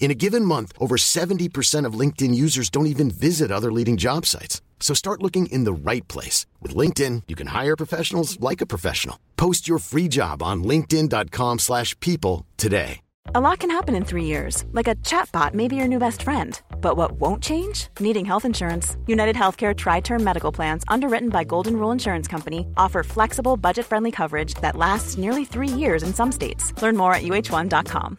In a given month, over 70% of LinkedIn users don't even visit other leading job sites. So start looking in the right place. With LinkedIn, you can hire professionals like a professional. Post your free job on linkedin.com slash people today. A lot can happen in three years. Like a chatbot may be your new best friend. But what won't change? Needing health insurance. United Healthcare Tri-Term Medical Plans, underwritten by Golden Rule Insurance Company, offer flexible, budget-friendly coverage that lasts nearly three years in some states. Learn more at uh1.com.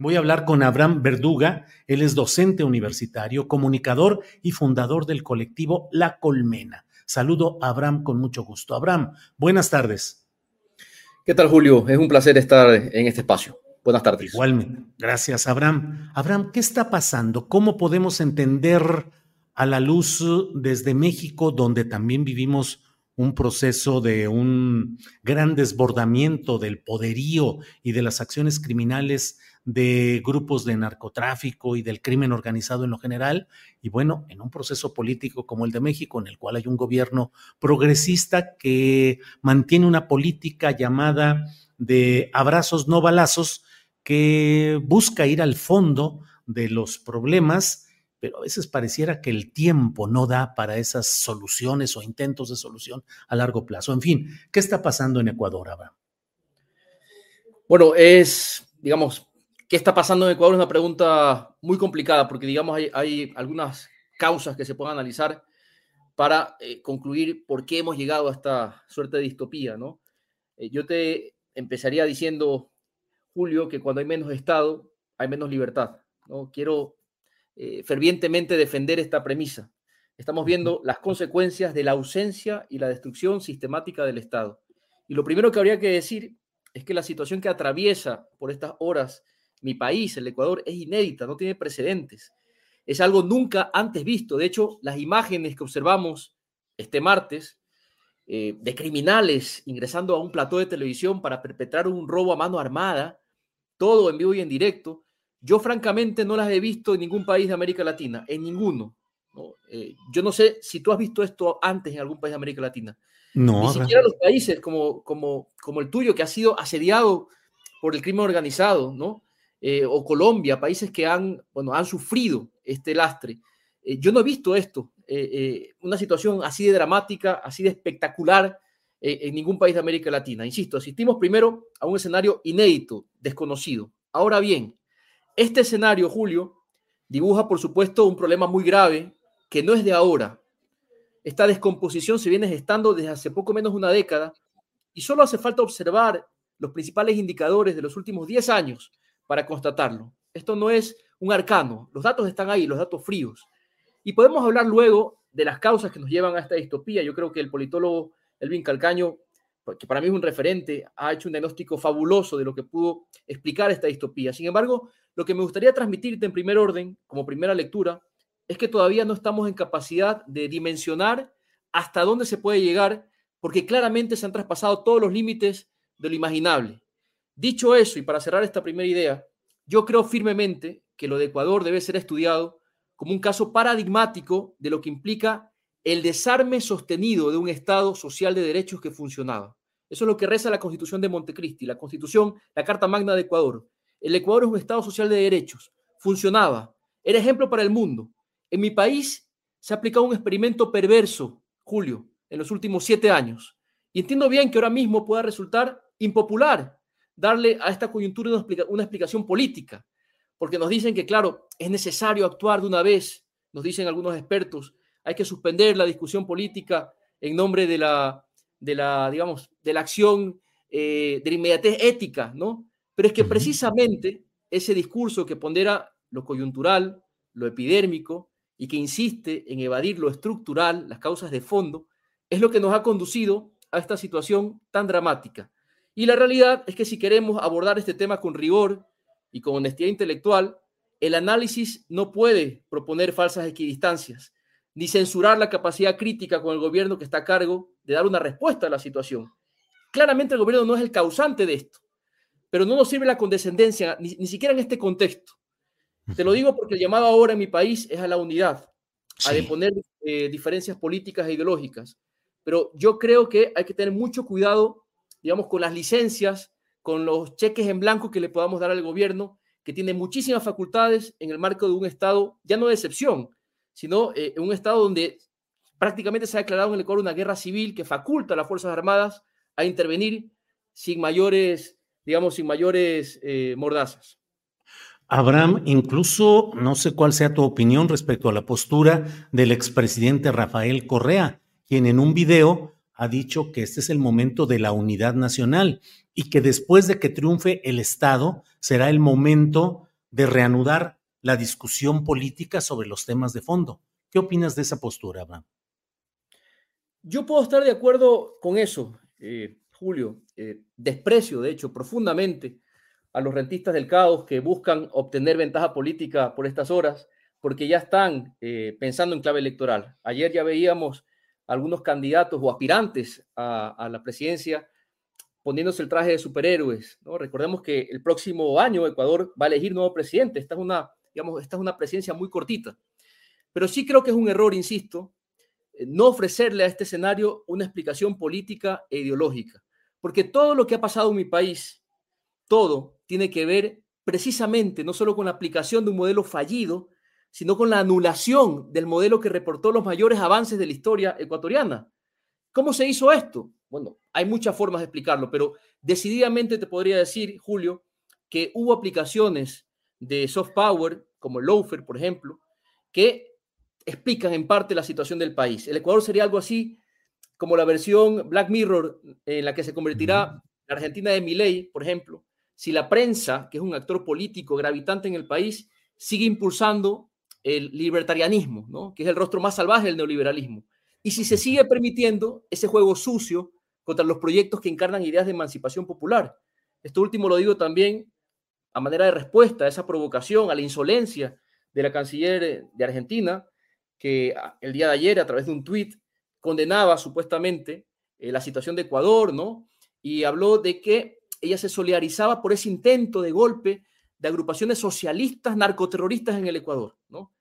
Voy a hablar con Abraham Verduga. Él es docente universitario, comunicador y fundador del colectivo La Colmena. Saludo a Abraham con mucho gusto. Abraham, buenas tardes. ¿Qué tal, Julio? Es un placer estar en este espacio. Buenas tardes. Igualmente. Gracias, Abraham. Abraham, ¿qué está pasando? ¿Cómo podemos entender a la luz desde México, donde también vivimos un proceso de un gran desbordamiento del poderío y de las acciones criminales de grupos de narcotráfico y del crimen organizado en lo general, y bueno, en un proceso político como el de México, en el cual hay un gobierno progresista que mantiene una política llamada de abrazos no balazos, que busca ir al fondo de los problemas, pero a veces pareciera que el tiempo no da para esas soluciones o intentos de solución a largo plazo. En fin, ¿qué está pasando en Ecuador, Abraham? Bueno, es, digamos, ¿Qué está pasando en Ecuador? Es una pregunta muy complicada porque, digamos, hay, algunas causas que se pueden analizar para eh, concluir por qué hemos llegado a esta suerte de distopía, ¿no? Eh, yo te empezaría diciendo, Julio, que cuando hay menos Estado, hay menos libertad, ¿no? Quiero eh, fervientemente defender esta premisa. Estamos viendo las consecuencias de la ausencia y la destrucción sistemática del Estado. Y lo primero que habría que decir es que la situación que atraviesa por estas horas mi país, el Ecuador, es inédita, no tiene precedentes. Es algo nunca antes visto. De hecho, las imágenes que observamos este martes eh, de criminales ingresando a un plató de televisión para perpetrar un robo a mano armada, todo en vivo y en directo, yo francamente no las he visto en ningún país de América Latina, en ninguno. Eh, yo no sé si tú has visto esto antes en algún país de América Latina. No. Ni siquiera los países como, como, como el tuyo, que ha sido asediado por el crimen organizado, ¿no? Eh, o Colombia, países que han, bueno, han sufrido este lastre. Eh, yo no he visto esto, una situación así de dramática, así de espectacular en ningún país de América Latina. Insisto, asistimos primero a un escenario inédito, desconocido. Ahora bien, este escenario, Julio, dibuja, por supuesto, un problema muy grave que no es de ahora. Esta descomposición se viene gestando desde hace poco menos de una década y solo hace falta observar los principales indicadores de los últimos 10 años para constatarlo. Esto no es un arcano, los datos están ahí, los datos fríos. Y podemos hablar luego de las causas que nos llevan a esta distopía. Yo creo que el politólogo Elvin Calcaño, que para mí es un referente, ha hecho un diagnóstico fabuloso de lo que pudo explicar esta distopía. Sin embargo, lo que me gustaría transmitirte en primer orden, como primera lectura, es que todavía no estamos en capacidad de dimensionar hasta dónde se puede llegar, porque claramente se han traspasado todos los límites de lo imaginable. Dicho eso, y para cerrar esta primera idea, yo creo firmemente que lo de Ecuador debe ser estudiado como un caso paradigmático de lo que implica el desarme sostenido de un Estado social de derechos que funcionaba. Eso es lo que reza la Constitución de Montecristi, la Constitución, la Carta Magna de Ecuador. El Ecuador es un Estado social de derechos, funcionaba, era ejemplo para el mundo. En mi país se ha aplicado un experimento perverso, Julio, en los últimos siete años. Y entiendo bien que ahora mismo pueda resultar impopular darle a esta coyuntura una, explicación política, porque nos dicen que, claro, es necesario actuar de una vez, nos dicen algunos expertos, hay que suspender la discusión política en nombre de la, de la digamos, de la acción eh, de la inmediatez ética, ¿no? Pero es que precisamente ese discurso que pondera lo coyuntural, lo epidérmico y que insiste en evadir lo estructural, las causas de fondo, es lo que nos ha conducido a esta situación tan dramática. Y la realidad es que si queremos abordar este tema con rigor y con honestidad intelectual, el análisis no puede proponer falsas equidistancias, ni censurar la capacidad crítica con el gobierno que está a cargo de dar una respuesta a la situación. Claramente el gobierno no es el causante de esto, pero no nos sirve la condescendencia, ni, siquiera en este contexto. Te lo digo porque el llamado ahora en mi país es a la unidad, a deponer eh, diferencias políticas e ideológicas. Pero yo creo que hay que tener mucho cuidado, digamos, con las licencias, con los cheques en blanco que le podamos dar al gobierno, que tiene muchísimas facultades en el marco de un Estado, ya no de excepción, sino eh, en un Estado donde prácticamente se ha declarado en el Ecuador una guerra civil que faculta a las Fuerzas Armadas a intervenir sin mayores, digamos, sin mayores eh, mordazas. Abraham, incluso no sé cuál sea tu opinión respecto a la postura del expresidente Rafael Correa, quien en un video ha dicho que este es el momento de la unidad nacional y que después de que triunfe el Estado será el momento de reanudar la discusión política sobre los temas de fondo. ¿Qué opinas de esa postura, Abraham? Yo puedo estar de acuerdo con eso, eh, Julio. Eh, desprecio, de hecho, profundamente a los rentistas del caos que buscan obtener ventaja política por estas horas, porque ya están eh, pensando en clave electoral. Ayer ya veíamos algunos candidatos o aspirantes a, la presidencia poniéndose el traje de superhéroes. Recordemos que el próximo año Ecuador va a elegir nuevo presidente. Esta es una, digamos, esta es una presidencia muy cortita. Pero sí creo que es un error, insisto, eh, no ofrecerle a este escenario una explicación política e ideológica. Porque todo lo que ha pasado en mi país, todo tiene que ver precisamente no solo con la aplicación de un modelo fallido, sino con la anulación del modelo que reportó los mayores avances de la historia ecuatoriana. ¿Cómo se hizo esto? Bueno, hay muchas formas de explicarlo, pero decididamente te podría decir, Julio, que hubo aplicaciones de soft power, como el Loafer, por ejemplo, que explican en parte la situación del país. El Ecuador sería algo así como la versión Black Mirror en la que se convertirá la Argentina de Milei, por ejemplo, si la prensa, que es un actor político gravitante en el país, sigue impulsando el libertarianismo, ¿no? que es el rostro más salvaje del neoliberalismo. Y si se sigue permitiendo ese juego sucio contra los proyectos que encarnan ideas de emancipación popular. Esto último lo digo también a manera de respuesta a esa provocación, a la insolencia de la canciller de Argentina, que el día de ayer, a través de un tuit, condenaba supuestamente eh, la situación de Ecuador, ¿no? Y habló de que ella se solidarizaba por ese intento de golpe de agrupaciones socialistas narcoterroristas en el Ecuador, ¿no?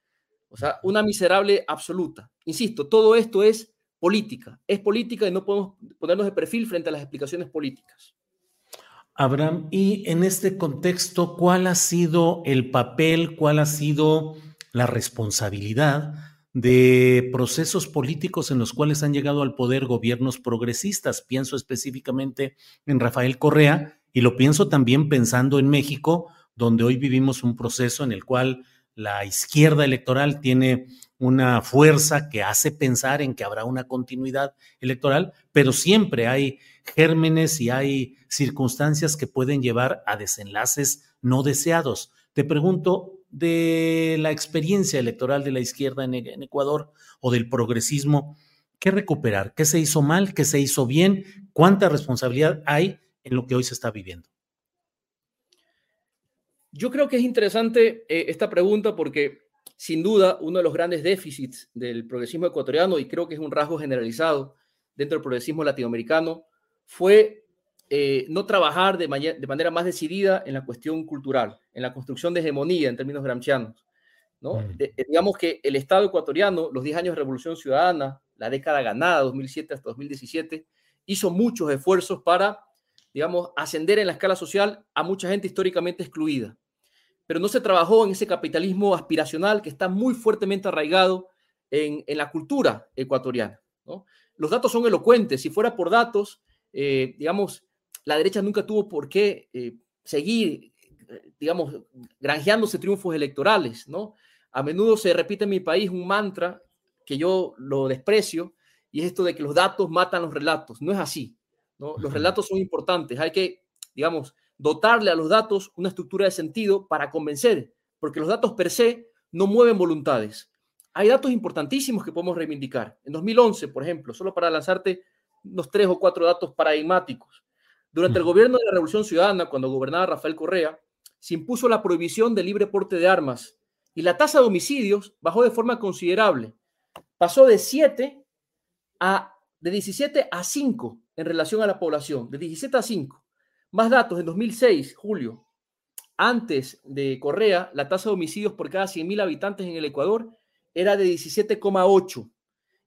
O sea, una miserable absoluta. Insisto, todo esto es política, es política y no podemos ponernos de perfil frente a las explicaciones políticas. Abraham, y en este contexto, ¿cuál ha sido el papel, cuál ha sido la responsabilidad de procesos políticos en los cuales han llegado al poder gobiernos progresistas. Pienso específicamente en Rafael Correa y lo pienso también pensando en México, donde hoy vivimos un proceso en el cual la izquierda electoral tiene una fuerza que hace pensar en que habrá una continuidad electoral, pero siempre hay gérmenes y hay circunstancias que pueden llevar a desenlaces no deseados. Te pregunto, de la experiencia electoral de la izquierda en, Ecuador o del progresismo, ¿qué recuperar? ¿Qué se hizo mal? ¿Qué se hizo bien? ¿Cuánta responsabilidad hay en lo que hoy se está viviendo? Yo creo que es interesante eh, esta pregunta porque sin duda uno de los grandes déficits del progresismo ecuatoriano, y creo que es un rasgo generalizado dentro del progresismo latinoamericano, fue eh, no trabajar de, manera más decidida en la cuestión cultural, en la construcción de hegemonía en términos gramscianos. ¿no? Mm. Eh, digamos que el Estado ecuatoriano, los 10 años de Revolución Ciudadana, la década ganada, 2007 hasta 2017, hizo muchos esfuerzos para, digamos, ascender en la escala social a mucha gente históricamente excluida. Pero no se trabajó en ese capitalismo aspiracional que está muy fuertemente arraigado en, la cultura ecuatoriana. Los datos son elocuentes. Si fuera por datos, eh, digamos, la derecha nunca tuvo por qué eh, seguir, eh, digamos, granjeándose triunfos electorales, ¿no? A menudo se repite en mi país un mantra que yo lo desprecio, y es esto de que los datos matan los relatos. No es así, ¿no? Los relatos son importantes, hay que, digamos, dotarle a los datos una estructura de sentido para convencer, porque los datos per se no mueven voluntades. Hay datos importantísimos que podemos reivindicar. En 2011, por ejemplo, solo para lanzarte unos tres o cuatro datos paradigmáticos. Durante el gobierno de la Revolución Ciudadana, cuando gobernaba Rafael Correa, se impuso la prohibición del libre porte de armas y la tasa de homicidios bajó de forma considerable. Pasó de 7 a de 17 a 5 en relación a la población, de 17 a 5. Más datos, en 2006, julio, antes de Correa, la tasa de homicidios por cada 100.000 habitantes en el Ecuador era de 17,8.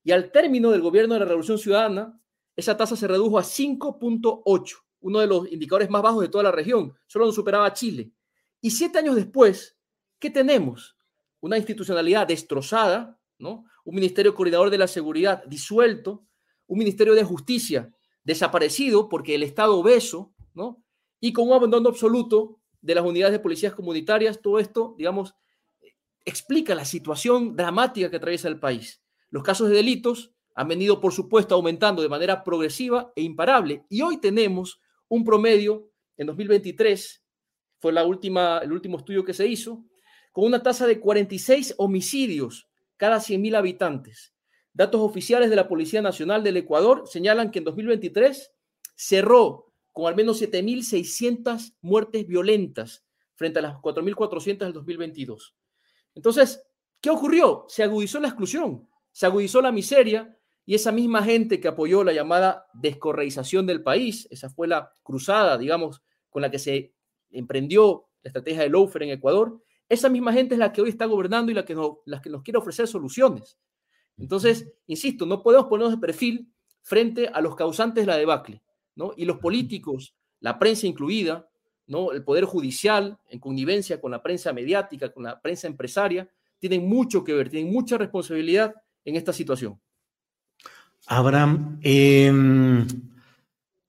Y al término del gobierno de la Revolución Ciudadana, esa tasa se redujo a 5.8 uno de los indicadores más bajos de toda la región, solo nos superaba Chile. Y siete años después, ¿qué tenemos? Una institucionalidad destrozada, ¿no? un ministerio coordinador de la seguridad disuelto, un ministerio de justicia desaparecido porque el Estado obeso, ¿no? y con un abandono absoluto de las unidades de policías comunitarias, todo esto, digamos, explica la situación dramática que atraviesa el país. Los casos de delitos han venido, por supuesto, aumentando de manera progresiva e imparable, y hoy tenemos un promedio en 2023, fue la última, el último estudio que se hizo, con una tasa de 46 homicidios cada 100.000 habitantes. Datos oficiales de la Policía Nacional del Ecuador señalan que en 2023 cerró con al menos 7.600 muertes violentas frente a las 4.400 del 2022. Entonces, ¿qué ocurrió? Se agudizó la exclusión, se agudizó la miseria, y esa misma gente que apoyó la llamada descorreización del país, esa fue la cruzada, digamos, con la que se emprendió la estrategia de Lofer en Ecuador, esa misma gente es la que hoy está gobernando y la que, la que nos quiere ofrecer soluciones. Entonces, insisto, no podemos ponernos de perfil frente a los causantes de la debacle, ¿no? Y los políticos, la prensa incluida, ¿no? El poder judicial, en connivencia con la prensa mediática, con la prensa empresaria, tienen mucho que ver, tienen mucha responsabilidad en esta situación. Abraham, em,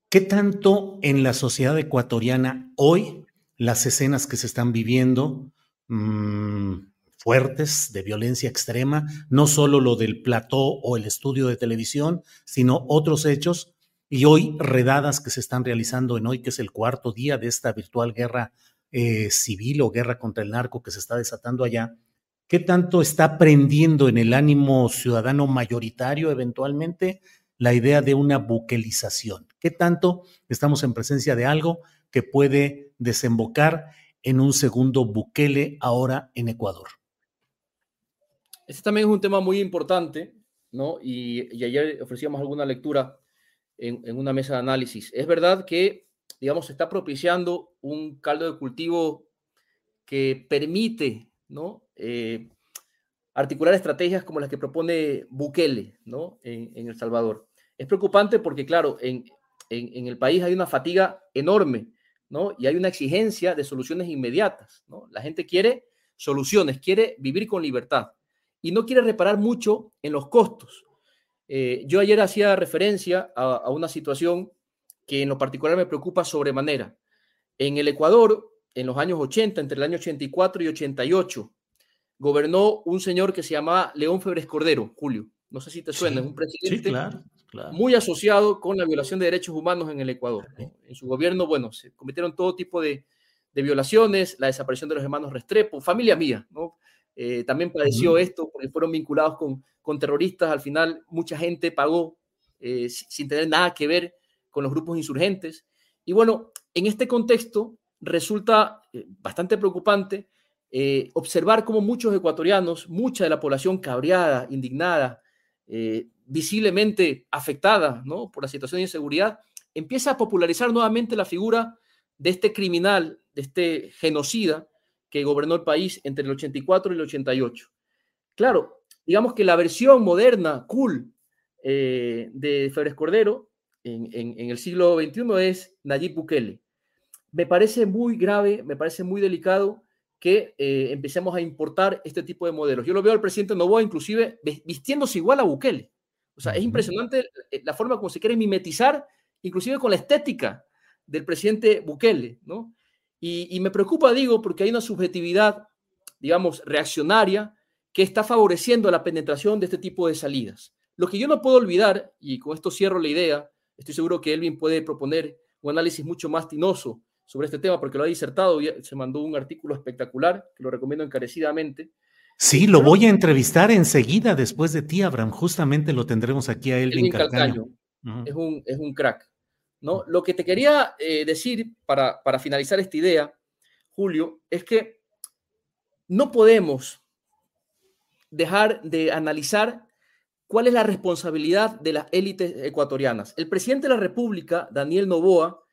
¿qué tanto en la sociedad ecuatoriana hoy las escenas que se están viviendo mm, fuertes de violencia extrema, no solo lo del plató o el estudio de televisión, sino otros hechos, y hoy redadas que se están realizando en hoy, que es el cuarto día de esta virtual guerra eh, civil o guerra contra el narco que se está desatando allá, ¿Qué tanto está prendiendo en el ánimo ciudadano mayoritario eventualmente la idea de una buquelización? ¿Qué tanto estamos en presencia de algo que puede desembocar en un segundo Bukele ahora en Ecuador? Este también es un tema muy importante, ¿no? Y, ayer ofrecíamos alguna lectura en, en, una mesa de análisis. Es verdad que, digamos, se está propiciando un caldo de cultivo que permite ¿no? Eh, articular estrategias como las que propone Bukele ¿no? en, El Salvador. Es preocupante porque, claro, en, el país hay una fatiga enorme ¿no? y hay una exigencia de soluciones inmediatas. ¿no? La gente quiere soluciones, quiere vivir con libertad y no quiere reparar mucho en los costos. Eh, yo ayer hacía referencia a, a una situación que en lo particular me preocupa sobremanera. En el Ecuador, en los años 80, entre el año 84 y 88, gobernó un señor que se llamaba León Febres Cordero, Julio. No sé si te suena, es un presidente muy asociado con la violación de derechos humanos en el Ecuador. En su gobierno, bueno, se cometieron todo tipo de, violaciones, la desaparición de los hermanos Restrepo, familia mía, ¿no? Eh, también padeció esto porque fueron vinculados con, con, terroristas. Al final, mucha gente pagó eh, sin tener nada que ver con los grupos insurgentes. Y bueno, en este contexto, resulta eh, bastante preocupante eh, observar cómo muchos ecuatorianos, mucha de la población cabreada, indignada, eh, visiblemente afectada ¿no? por la situación de inseguridad, empieza a popularizar nuevamente la figura de este criminal, de este genocida que gobernó el país entre el 84 y el 88. Claro, digamos que la versión moderna, cool, eh, de Febres Cordero en, el siglo XXI es Nayib Bukele. Me parece muy grave, me parece muy delicado que eh, empecemos a importar este tipo de modelos. Yo lo veo al presidente Novoa inclusive vistiéndose igual a Bukele. O sea, es impresionante eh, la forma como se quiere mimetizar, inclusive con la estética del presidente Bukele, ¿no? Y, y me preocupa, digo, porque hay una subjetividad, digamos, reaccionaria que está favoreciendo la penetración de este tipo de salidas. Lo que yo no puedo olvidar, y con esto cierro la idea, estoy seguro que Elvin puede proponer un análisis mucho más tinoso sobre este tema porque lo ha disertado y se mandó un artículo espectacular que lo recomiendo encarecidamente. Sí, lo voy a entrevistar enseguida después de ti, Abraham. Justamente lo tendremos aquí a Elvin, Calcaño. es, un, es un crack. ¿no? Lo que te quería eh, decir para, para finalizar esta idea, Julio, es que no podemos dejar de analizar ¿Cuál es la responsabilidad de las élites ecuatorianas? El presidente de la República, Daniel Novoa,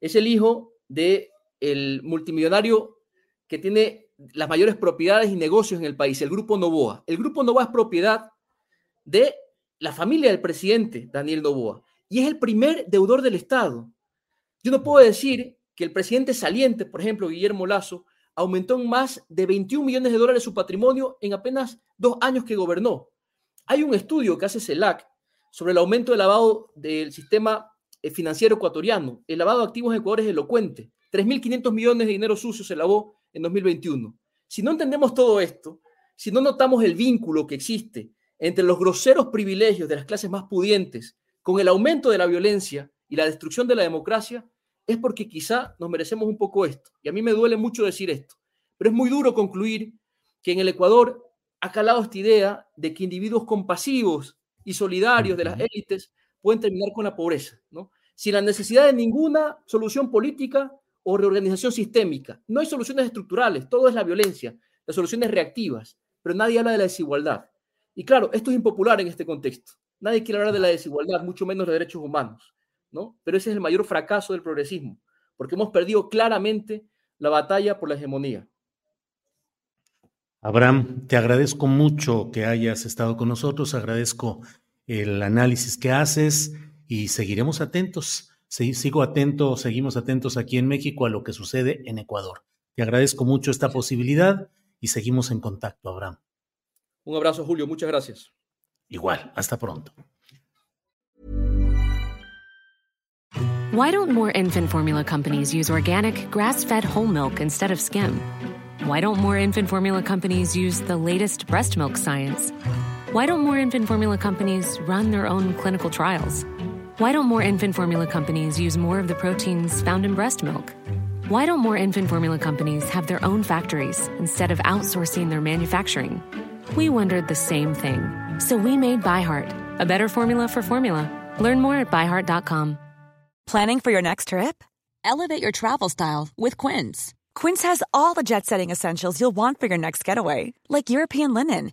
es el hijo del el multimillonario que tiene las mayores propiedades y negocios en el país, el Grupo Novoa. El Grupo Novoa es propiedad de la familia del presidente, Daniel Novoa, y es el primer deudor del Estado. Yo no puedo decir que el presidente saliente, por ejemplo, Guillermo Lazo, aumentó en más de 21 millones de dólares su patrimonio en apenas dos años que gobernó. Hay un estudio que hace CELAC sobre el aumento del lavado del sistema financiero ecuatoriano. El lavado de activos en Ecuador es elocuente. 3.500 millones de dinero sucio se lavó en 2021. Si no entendemos todo esto, si no notamos el vínculo que existe entre los groseros privilegios de las clases más pudientes con el aumento de la violencia y la destrucción de la democracia, es porque quizá nos merecemos un poco esto. Y a mí me duele mucho decir esto, pero es muy duro concluir que en el Ecuador ha calado esta idea de que individuos compasivos y solidarios de las élites pueden terminar con la pobreza, ¿no? Sin la necesidad de ninguna solución política o reorganización sistémica. No hay soluciones estructurales, todo es la violencia, las soluciones reactivas, pero nadie habla de la desigualdad. Y claro, esto es impopular en este contexto. Nadie quiere hablar de la desigualdad, mucho menos de derechos humanos, ¿no? Pero ese es el mayor fracaso del progresismo, porque hemos perdido claramente la batalla por la hegemonía. Abraham, te agradezco mucho que hayas estado con nosotros, agradezco el análisis que haces y seguiremos atentos. sigo atento, seguimos atentos aquí en México a lo que sucede en Ecuador. Te agradezco mucho esta posibilidad y seguimos en contacto, Abraham. Un abrazo, Julio, muchas gracias. Igual, hasta pronto. Why don't more infant formula companies use organic, grass-fed whole milk instead of skim? Why don't more infant formula companies use the latest breast milk science? Why don't more infant formula companies run their own clinical trials? Why don't more infant formula companies use more of the proteins found in breast milk? Why don't more infant formula companies have their own factories instead of outsourcing their manufacturing? We wondered the same thing. So we made ByHeart, a better formula for formula. Learn more at byheart.com. Planning for your next trip? Elevate your travel style with Quince. Quince has all the jet setting essentials you'll want for your next getaway, like European linen,